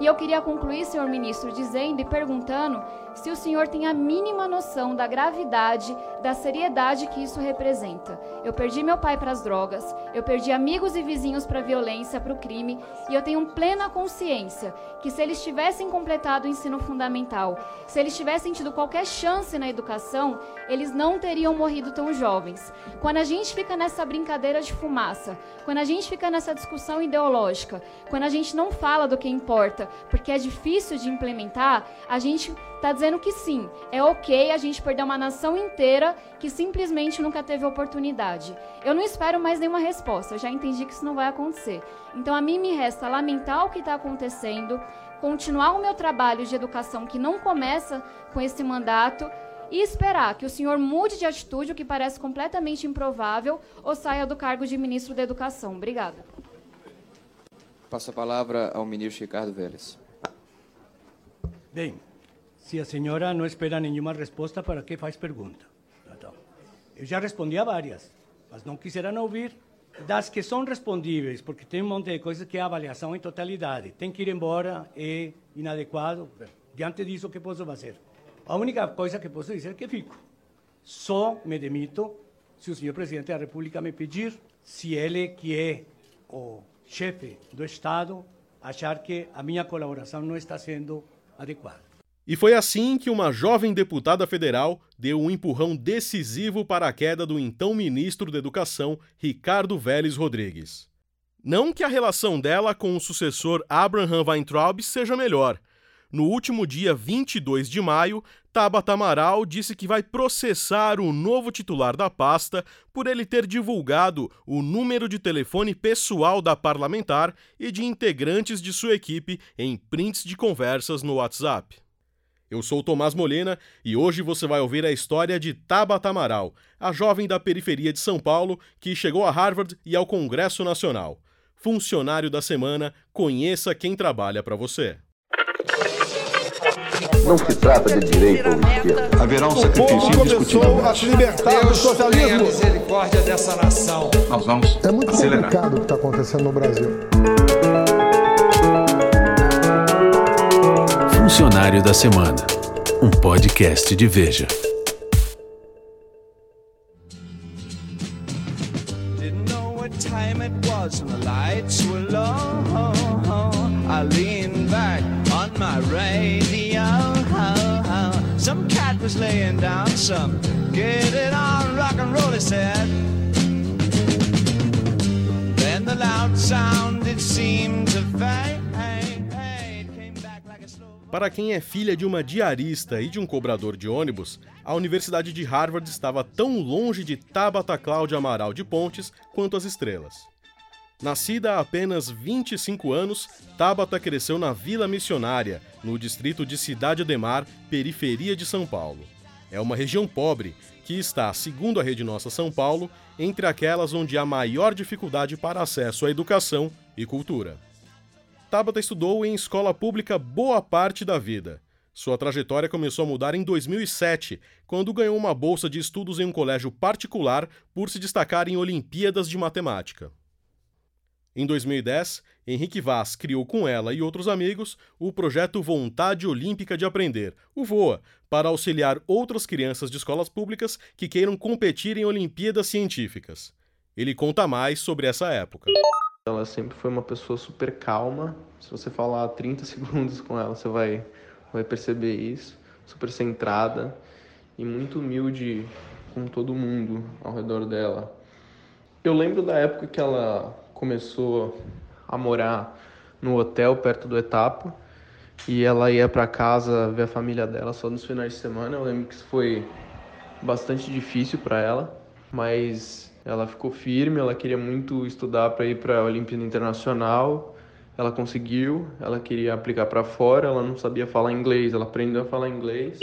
E eu queria concluir, senhor ministro, dizendo e perguntando se o senhor tem a mínima noção da gravidade, da seriedade que isso representa. Eu perdi meu pai para as drogas, eu perdi amigos e vizinhos para a violência, para o crime, e eu tenho plena consciência que se eles tivessem completado o ensino fundamental, se eles tivessem tido qualquer chance na educação, eles não teriam morrido tão jovens. Quando a gente fica nessa brincadeira de fumaça, quando a gente fica nessa discussão ideológica, quando a gente não fala do que importa, porque é difícil de implementar, a gente está dizendo que sim, é ok a gente perder uma nação inteira que simplesmente nunca teve oportunidade. Eu não espero mais nenhuma resposta, eu já entendi que isso não vai acontecer. Então a mim me resta lamentar o que está acontecendo, continuar o meu trabalho de educação que não começa com esse mandato e esperar que o senhor mude de atitude, o que parece completamente improvável, ou saia do cargo de ministro da Educação. Obrigada. Passo a palavra ao ministro Ricardo Vélez. Bem, se a senhora não espera nenhuma resposta, para que faz pergunta? Eu já respondi a várias, mas não quiseram ouvir. Das que são respondíveis, porque tem um monte de coisas que é avaliação em totalidade, tem que ir embora, é inadequado. Diante disso, o que posso fazer? A única coisa que posso dizer é que fico. Só me demito se o senhor presidente da República me pedir, se ele, que é o chefe do Estado, achar que a minha colaboração não está sendo adequada. E foi assim que uma jovem deputada federal deu um empurrão decisivo para a queda do então ministro da Educação, Ricardo Vélez Rodrigues. Não que a relação dela com o sucessor Abraham Weintraub seja melhor. No último dia 22 de maio, Tabata Amaral disse que vai processar o novo titular da pasta por ele ter divulgado o número de telefone pessoal da parlamentar e de integrantes de sua equipe em prints de conversas no WhatsApp. Eu sou Tomás Molina e hoje você vai ouvir a história de Tabata Amaral, a jovem da periferia de São Paulo que chegou a Harvard e ao Congresso Nacional. Funcionário da semana, conheça quem trabalha para você. Não se trata de direito ou esquerda. Haverá um sacrifício começou a se libertar do socialismo. a misericórdia dessa nação. Nós vamos É muito acelerar. complicado o que está acontecendo no Brasil. Funcionário da Semana, um podcast de Veja. I leaned back on my radio. Was laying down some get it on rock and roll, he said. Then the loud sound it seemed to fade. Para quem é filha de uma diarista e de um cobrador de ônibus, a Universidade de Harvard estava tão longe de Tabata Cláudia Amaral de Pontes quanto as estrelas. Nascida há apenas 25 anos, Tabata cresceu na Vila Missionária, no distrito de Cidade Ademar, periferia de São Paulo. É uma região pobre que está, segundo a Rede Nossa São Paulo, entre aquelas onde há maior dificuldade para acesso à educação e cultura. Tabata estudou em escola pública boa parte da vida. Sua trajetória começou a mudar em 2007, quando ganhou uma bolsa de estudos em um colégio particular por se destacar em Olimpíadas de Matemática. Em 2010, Henrique Vaz criou com ela e outros amigos o projeto Vontade Olímpica de Aprender, o VOA, para auxiliar outras crianças de escolas públicas que queiram competir em Olimpíadas Científicas. Ele conta mais sobre essa época. Ela sempre foi uma pessoa super calma. Se você falar 30 segundos com ela, você vai, vai perceber isso. Super centrada e muito humilde com todo mundo ao redor dela. Eu lembro da época que ela começou a morar no hotel perto do Etapa e ela ia para casa ver a família dela só nos finais de semana. Eu lembro que isso foi bastante difícil para ela, mas ela ficou firme, ela queria muito estudar para ir para a Olimpíada Internacional. Ela conseguiu, ela queria aplicar para fora, ela não sabia falar inglês, ela aprendeu a falar inglês.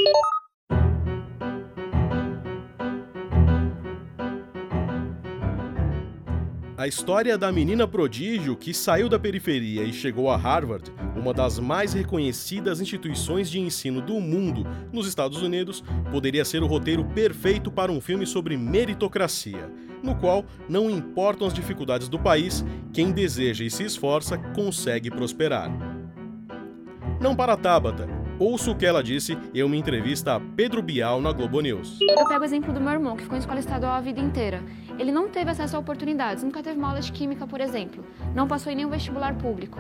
A história da menina prodígio que saiu da periferia e chegou a Harvard, uma das mais reconhecidas instituições de ensino do mundo nos Estados Unidos, poderia ser o roteiro perfeito para um filme sobre meritocracia, no qual não importam as dificuldades do país, quem deseja e se esforça consegue prosperar. Não para Tabata. Ouça o que ela disse em uma entrevista a Pedro Bial na Globo News. Eu pego o exemplo do meu irmão, que ficou em escola estadual a vida inteira. Ele não teve acesso a oportunidades, nunca teve uma aula de química, por exemplo. Não passou em nenhum vestibular público.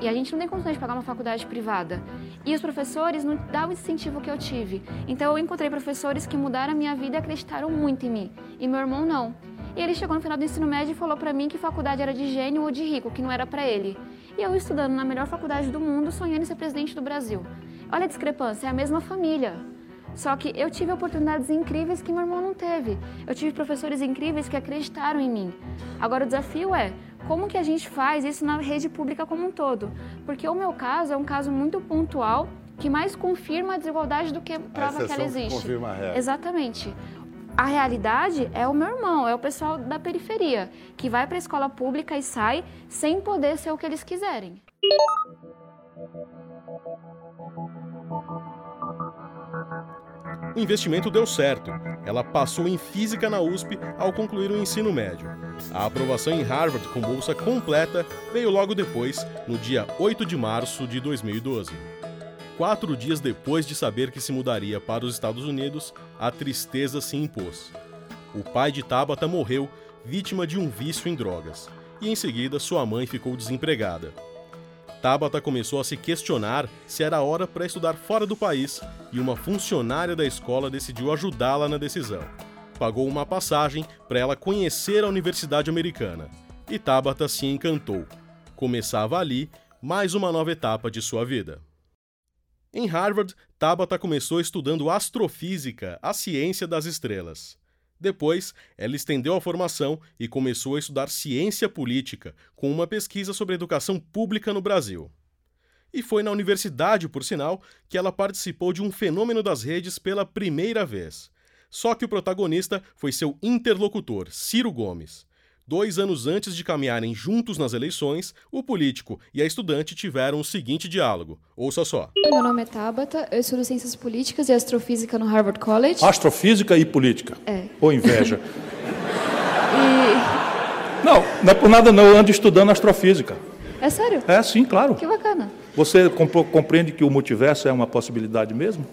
E a gente não tem condições de pagar uma faculdade privada. E os professores não dão o incentivo que eu tive. Então eu encontrei professores que mudaram a minha vida e acreditaram muito em mim. E meu irmão não. E ele chegou no final do ensino médio e falou para mim que faculdade era de gênio ou de rico, que não era para ele. E eu estudando na melhor faculdade do mundo, sonhando em ser presidente do Brasil. Olha a discrepância, é a mesma família. Só que eu tive oportunidades incríveis que meu irmão não teve. Eu tive professores incríveis que acreditaram em mim. Agora o desafio é como que a gente faz isso na rede pública como um todo? Porque o meu caso é um caso muito pontual que mais confirma a desigualdade do que prova que ela existe. Confirma a real. Exatamente. A realidade é o meu irmão, é o pessoal da periferia, que vai para a escola pública e sai sem poder ser o que eles quiserem. O investimento deu certo. Ela passou em física na USP ao concluir o ensino médio. A aprovação em Harvard com bolsa completa veio logo depois, no dia 8 de março de 2012. Quatro dias depois de saber que se mudaria para os Estados Unidos, a tristeza se impôs. O pai de Tabata morreu, vítima de um vício em drogas, e em seguida sua mãe ficou desempregada. Tabata começou a se questionar se era hora para estudar fora do país e uma funcionária da escola decidiu ajudá-la na decisão. Pagou uma passagem para ela conhecer a Universidade Americana. E Tabata se encantou. Começava ali mais uma nova etapa de sua vida. Em Harvard, Tabata começou estudando astrofísica, a ciência das estrelas. Depois, ela estendeu a formação e começou a estudar ciência política, com uma pesquisa sobre educação pública no Brasil. E foi na universidade, por sinal, que ela participou de um fenômeno das redes pela primeira vez. Só que o protagonista foi seu interlocutor, Ciro Gomes. Dois anos antes de caminharem juntos nas eleições, o político e a estudante tiveram o seguinte diálogo. Ouça só. Meu nome é Tabata, eu estudo Ciências Políticas e Astrofísica no Harvard College. Astrofísica e política. É. Ou inveja. E... Não, não é por nada não, eu ando estudando astrofísica. É sério? É, sim, claro. Que bacana. Você compreende que o multiverso é uma possibilidade mesmo?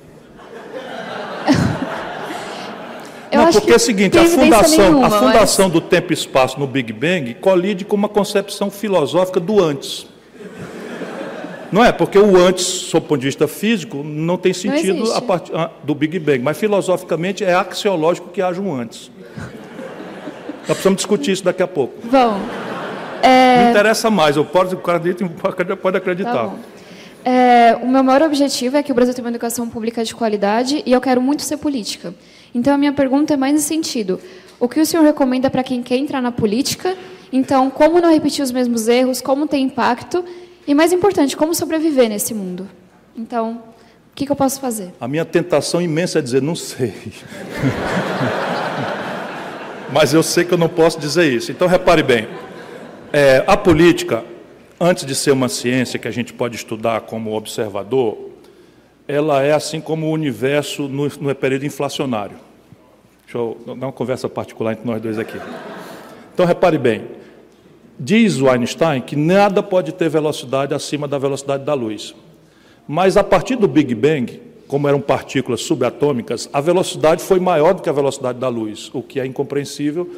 Eu não, porque é o seguinte, a fundação, nenhuma, a mas- fundação do tempo e espaço no Big Bang colide com uma concepção filosófica do antes. Não é? Porque o antes, sob o ponto de vista físico, não tem sentido existe. a partir ah, do Big Bang, mas filosoficamente é axiológico que haja um antes. Nós precisamos discutir isso daqui a pouco. Vamos. Não interessa mais, eu posso, o cara pode acreditar. Tá. É, o meu maior objetivo é que o Brasil tenha uma educação pública de qualidade e eu quero muito ser política. Então, a minha pergunta é mais nesse sentido. O que o senhor recomenda para quem quer entrar na política? Então, como não repetir os mesmos erros? Como ter impacto? E, mais importante, como sobreviver nesse mundo? Então, o que, que eu posso fazer? A minha tentação imensa é dizer, não sei. Mas eu sei que eu não posso dizer isso. Então, repare bem: é, a política, antes de ser uma ciência que a gente pode estudar como observador, ela é assim como o universo no, no período inflacionário. Deixa eu dar uma conversa particular entre nós dois aqui. Então, repare bem: diz o Einstein que nada pode ter velocidade acima da velocidade da luz. Mas a partir do Big Bang, como eram partículas subatômicas, a velocidade foi maior do que a velocidade da luz, o que é incompreensível,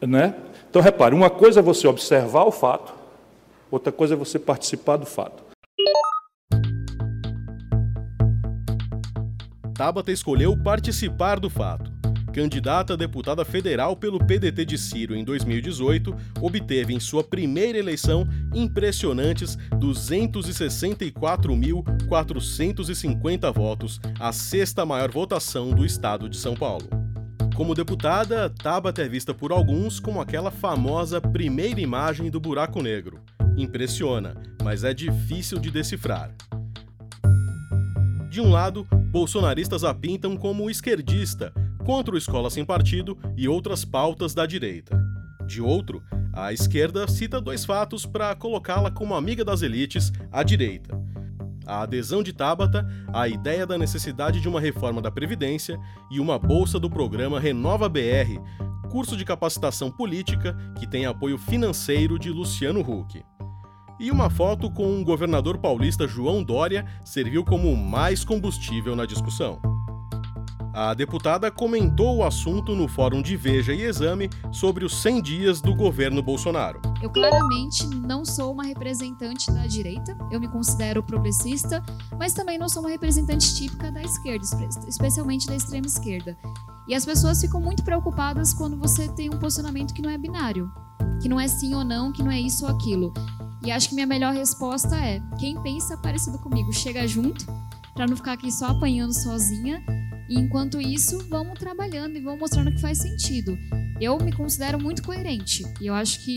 né? Então repare, uma coisa é você observar o fato, outra coisa é você participar do fato. Tabata escolheu participar do fato. Candidata a deputada federal pelo PDT de Ciro em 2018, obteve em sua primeira eleição impressionantes 264.450 votos, a sexta maior votação do estado de São Paulo. Como deputada, Tabata é vista por alguns como aquela famosa primeira imagem do buraco negro. Impressiona, mas é difícil de decifrar. De um lado, bolsonaristas a pintam como esquerdista, contra o Escola Sem Partido e outras pautas da direita. De outro, a esquerda cita dois fatos para colocá-la como amiga das elites, à direita. A adesão de Tabata à ideia da necessidade de uma reforma da Previdência e uma bolsa do programa Renova BR, curso de capacitação política que tem apoio financeiro de Luciano Huck. E uma foto com o governador paulista João Dória serviu como mais combustível na discussão. A deputada comentou o assunto no Fórum de Veja e Exame sobre os 100 dias do governo Bolsonaro. Eu claramente não sou uma representante da direita, eu me considero progressista, mas também não sou uma representante típica da esquerda, especialmente da extrema esquerda. E as pessoas ficam muito preocupadas quando você tem um posicionamento que não é binário, que não é sim ou não, que não é isso ou aquilo. E acho que minha melhor resposta é: quem pensa parecido comigo, chega junto, para não ficar aqui só apanhando sozinha e enquanto isso, vamos trabalhando e vamos mostrando que faz sentido. Eu me considero muito coerente e eu acho que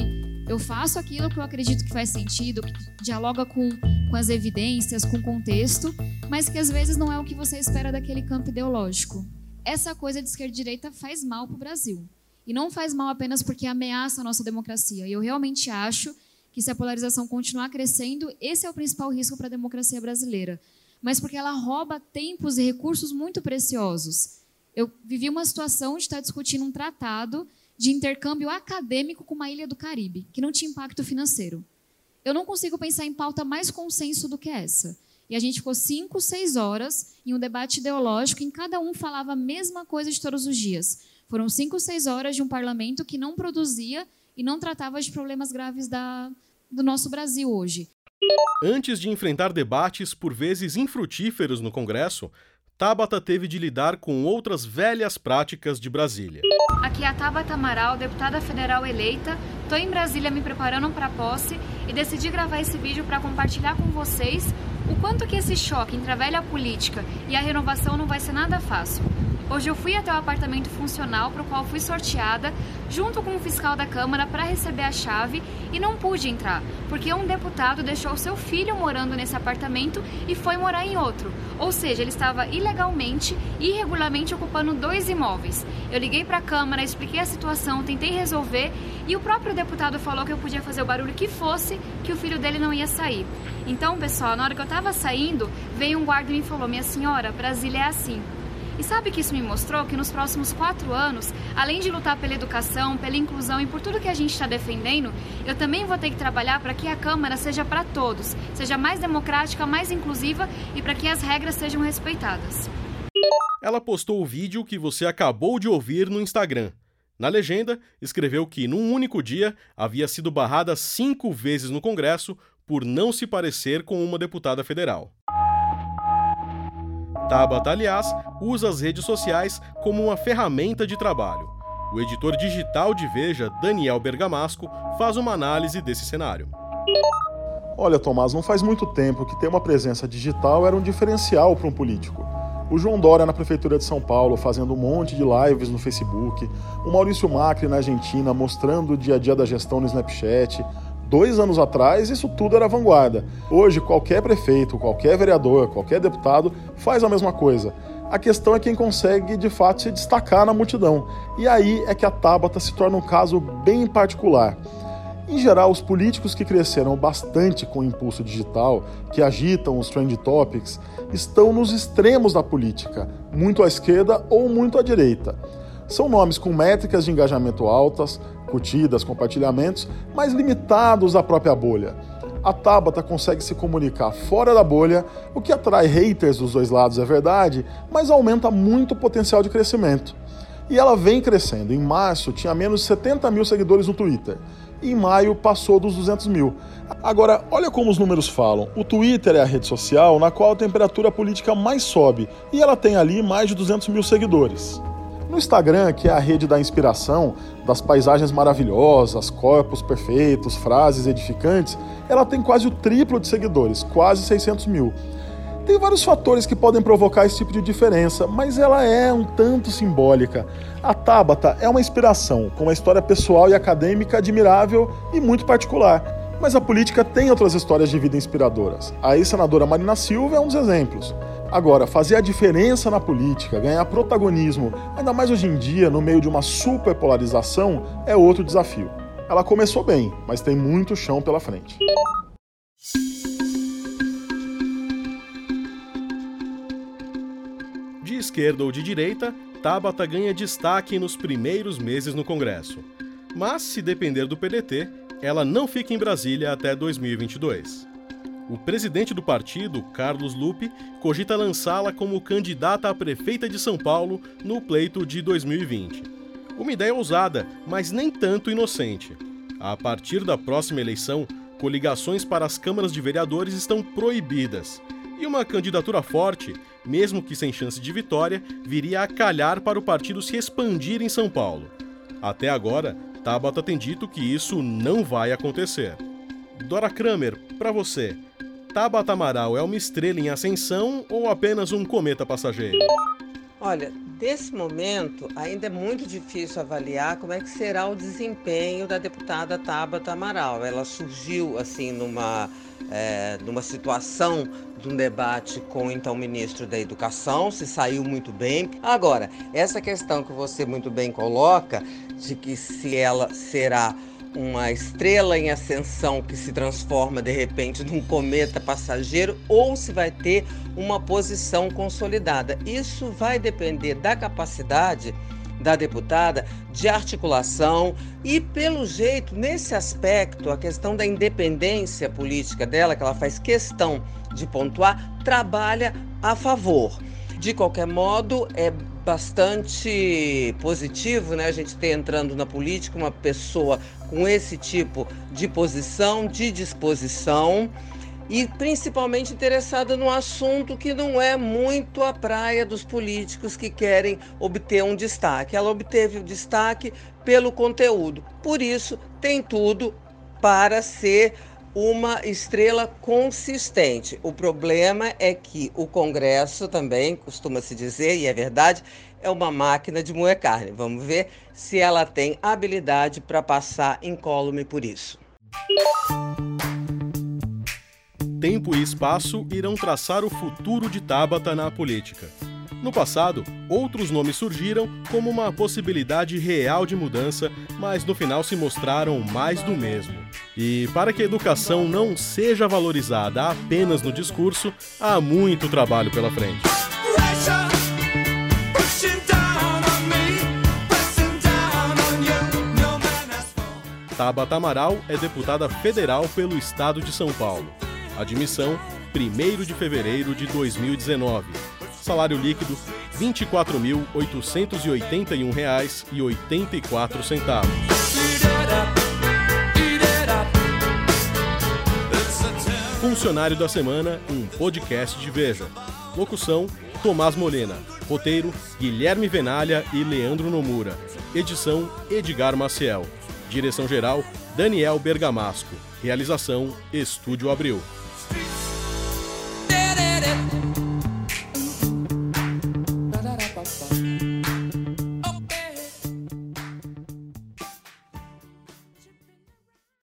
eu faço aquilo que eu acredito que faz sentido, que dialoga com, com as evidências, com o contexto, mas que às vezes não é o que você espera daquele campo ideológico. Essa coisa de esquerda e direita faz mal para o Brasil. E não faz mal apenas porque ameaça a nossa democracia. E eu realmente acho que se a polarização continuar crescendo, esse é o principal risco para a democracia brasileira mas porque ela rouba tempos e recursos muito preciosos. Eu vivi uma situação de estar discutindo um tratado de intercâmbio acadêmico com uma ilha do Caribe, que não tinha impacto financeiro. Eu não consigo pensar em pauta mais consenso do que essa. E a gente ficou cinco, seis horas em um debate ideológico em cada um falava a mesma coisa de todos os dias. Foram cinco, seis horas de um parlamento que não produzia e não tratava de problemas graves da, do nosso Brasil hoje. Antes de enfrentar debates por vezes infrutíferos no Congresso, Tabata teve de lidar com outras velhas práticas de Brasília. Aqui é a Tabata Amaral, deputada federal eleita. Estou em Brasília me preparando para a posse e decidi gravar esse vídeo para compartilhar com vocês o quanto que esse choque entre a velha política e a renovação não vai ser nada fácil. Hoje eu fui até o apartamento funcional para o qual fui sorteada, junto com o fiscal da Câmara, para receber a chave e não pude entrar, porque um deputado deixou seu filho morando nesse apartamento e foi morar em outro. Ou seja, ele estava ilegalmente irregularmente ocupando dois imóveis. Eu liguei para a Câmara, expliquei a situação, tentei resolver e o próprio deputado falou que eu podia fazer o barulho que fosse, que o filho dele não ia sair. Então, pessoal, na hora que eu estava saindo, veio um guarda e me falou: Minha senhora, Brasília é assim. E sabe que isso me mostrou que nos próximos quatro anos, além de lutar pela educação, pela inclusão e por tudo que a gente está defendendo, eu também vou ter que trabalhar para que a Câmara seja para todos, seja mais democrática, mais inclusiva e para que as regras sejam respeitadas. Ela postou o vídeo que você acabou de ouvir no Instagram. Na legenda, escreveu que, num único dia, havia sido barrada cinco vezes no Congresso por não se parecer com uma deputada federal. Tabata, aliás, usa as redes sociais como uma ferramenta de trabalho. O editor digital de Veja, Daniel Bergamasco, faz uma análise desse cenário. Olha, Tomás, não faz muito tempo que ter uma presença digital era um diferencial para um político. O João Dória na Prefeitura de São Paulo fazendo um monte de lives no Facebook, o Maurício Macri na Argentina mostrando o dia a dia da gestão no Snapchat, Dois anos atrás, isso tudo era vanguarda. Hoje, qualquer prefeito, qualquer vereador, qualquer deputado faz a mesma coisa. A questão é quem consegue de fato se destacar na multidão. E aí é que a Tabata se torna um caso bem particular. Em geral, os políticos que cresceram bastante com o impulso digital, que agitam os trend topics, estão nos extremos da política, muito à esquerda ou muito à direita. São nomes com métricas de engajamento altas, curtidas, compartilhamentos, mas limitados à própria bolha. A Tabata consegue se comunicar fora da bolha, o que atrai haters dos dois lados, é verdade, mas aumenta muito o potencial de crescimento. E ela vem crescendo. Em março tinha menos de 70 mil seguidores no Twitter. Em maio passou dos 200 mil. Agora, olha como os números falam. O Twitter é a rede social na qual a temperatura política mais sobe e ela tem ali mais de 200 mil seguidores. No Instagram, que é a rede da inspiração, das paisagens maravilhosas, corpos perfeitos, frases edificantes, ela tem quase o triplo de seguidores, quase 600 mil. Tem vários fatores que podem provocar esse tipo de diferença, mas ela é um tanto simbólica. A Tabata é uma inspiração, com uma história pessoal e acadêmica admirável e muito particular. Mas a política tem outras histórias de vida inspiradoras. A ex-senadora Marina Silva é um dos exemplos. Agora, fazer a diferença na política, ganhar protagonismo, ainda mais hoje em dia, no meio de uma superpolarização, é outro desafio. Ela começou bem, mas tem muito chão pela frente. De esquerda ou de direita, Tabata ganha destaque nos primeiros meses no Congresso. Mas, se depender do PDT, ela não fica em Brasília até 2022. O presidente do partido, Carlos Lupe, cogita lançá-la como candidata a prefeita de São Paulo no pleito de 2020. Uma ideia ousada, mas nem tanto inocente. A partir da próxima eleição, coligações para as câmaras de vereadores estão proibidas. E uma candidatura forte, mesmo que sem chance de vitória, viria a calhar para o partido se expandir em São Paulo. Até agora, Tabata tem dito que isso não vai acontecer. Dora Kramer, para você, Tabata Amaral é uma estrela em ascensão ou apenas um cometa passageiro? Olha, desse momento ainda é muito difícil avaliar como é que será o desempenho da deputada Tabata Amaral. Ela surgiu assim numa, é, numa situação de um debate com o então ministro da Educação, se saiu muito bem. Agora, essa questão que você muito bem coloca de que se ela será uma estrela em ascensão que se transforma de repente num cometa passageiro ou se vai ter uma posição consolidada. Isso vai depender da capacidade da deputada de articulação e, pelo jeito, nesse aspecto, a questão da independência política dela, que ela faz questão de pontuar, trabalha a favor. De qualquer modo, é bastante positivo, né? A gente ter entrando na política uma pessoa com esse tipo de posição, de disposição e principalmente interessada no assunto que não é muito a praia dos políticos que querem obter um destaque. Ela obteve o destaque pelo conteúdo. Por isso, tem tudo para ser uma estrela consistente. O problema é que o Congresso também, costuma se dizer, e é verdade, é uma máquina de moer carne. Vamos ver se ela tem habilidade para passar incólume por isso. Tempo e espaço irão traçar o futuro de Tabata na política. No passado, outros nomes surgiram como uma possibilidade real de mudança, mas no final se mostraram mais do mesmo. E para que a educação não seja valorizada apenas no discurso, há muito trabalho pela frente. Tabata Amaral é deputada federal pelo estado de São Paulo. Admissão 1 de fevereiro de 2019. Salário líquido R$ 24.881,84. Funcionário da Semana, um podcast de Veja. Locução: Tomás Molena. Roteiro: Guilherme Venalha e Leandro Nomura. Edição: Edgar Maciel. Direção-geral: Daniel Bergamasco. Realização: Estúdio Abril.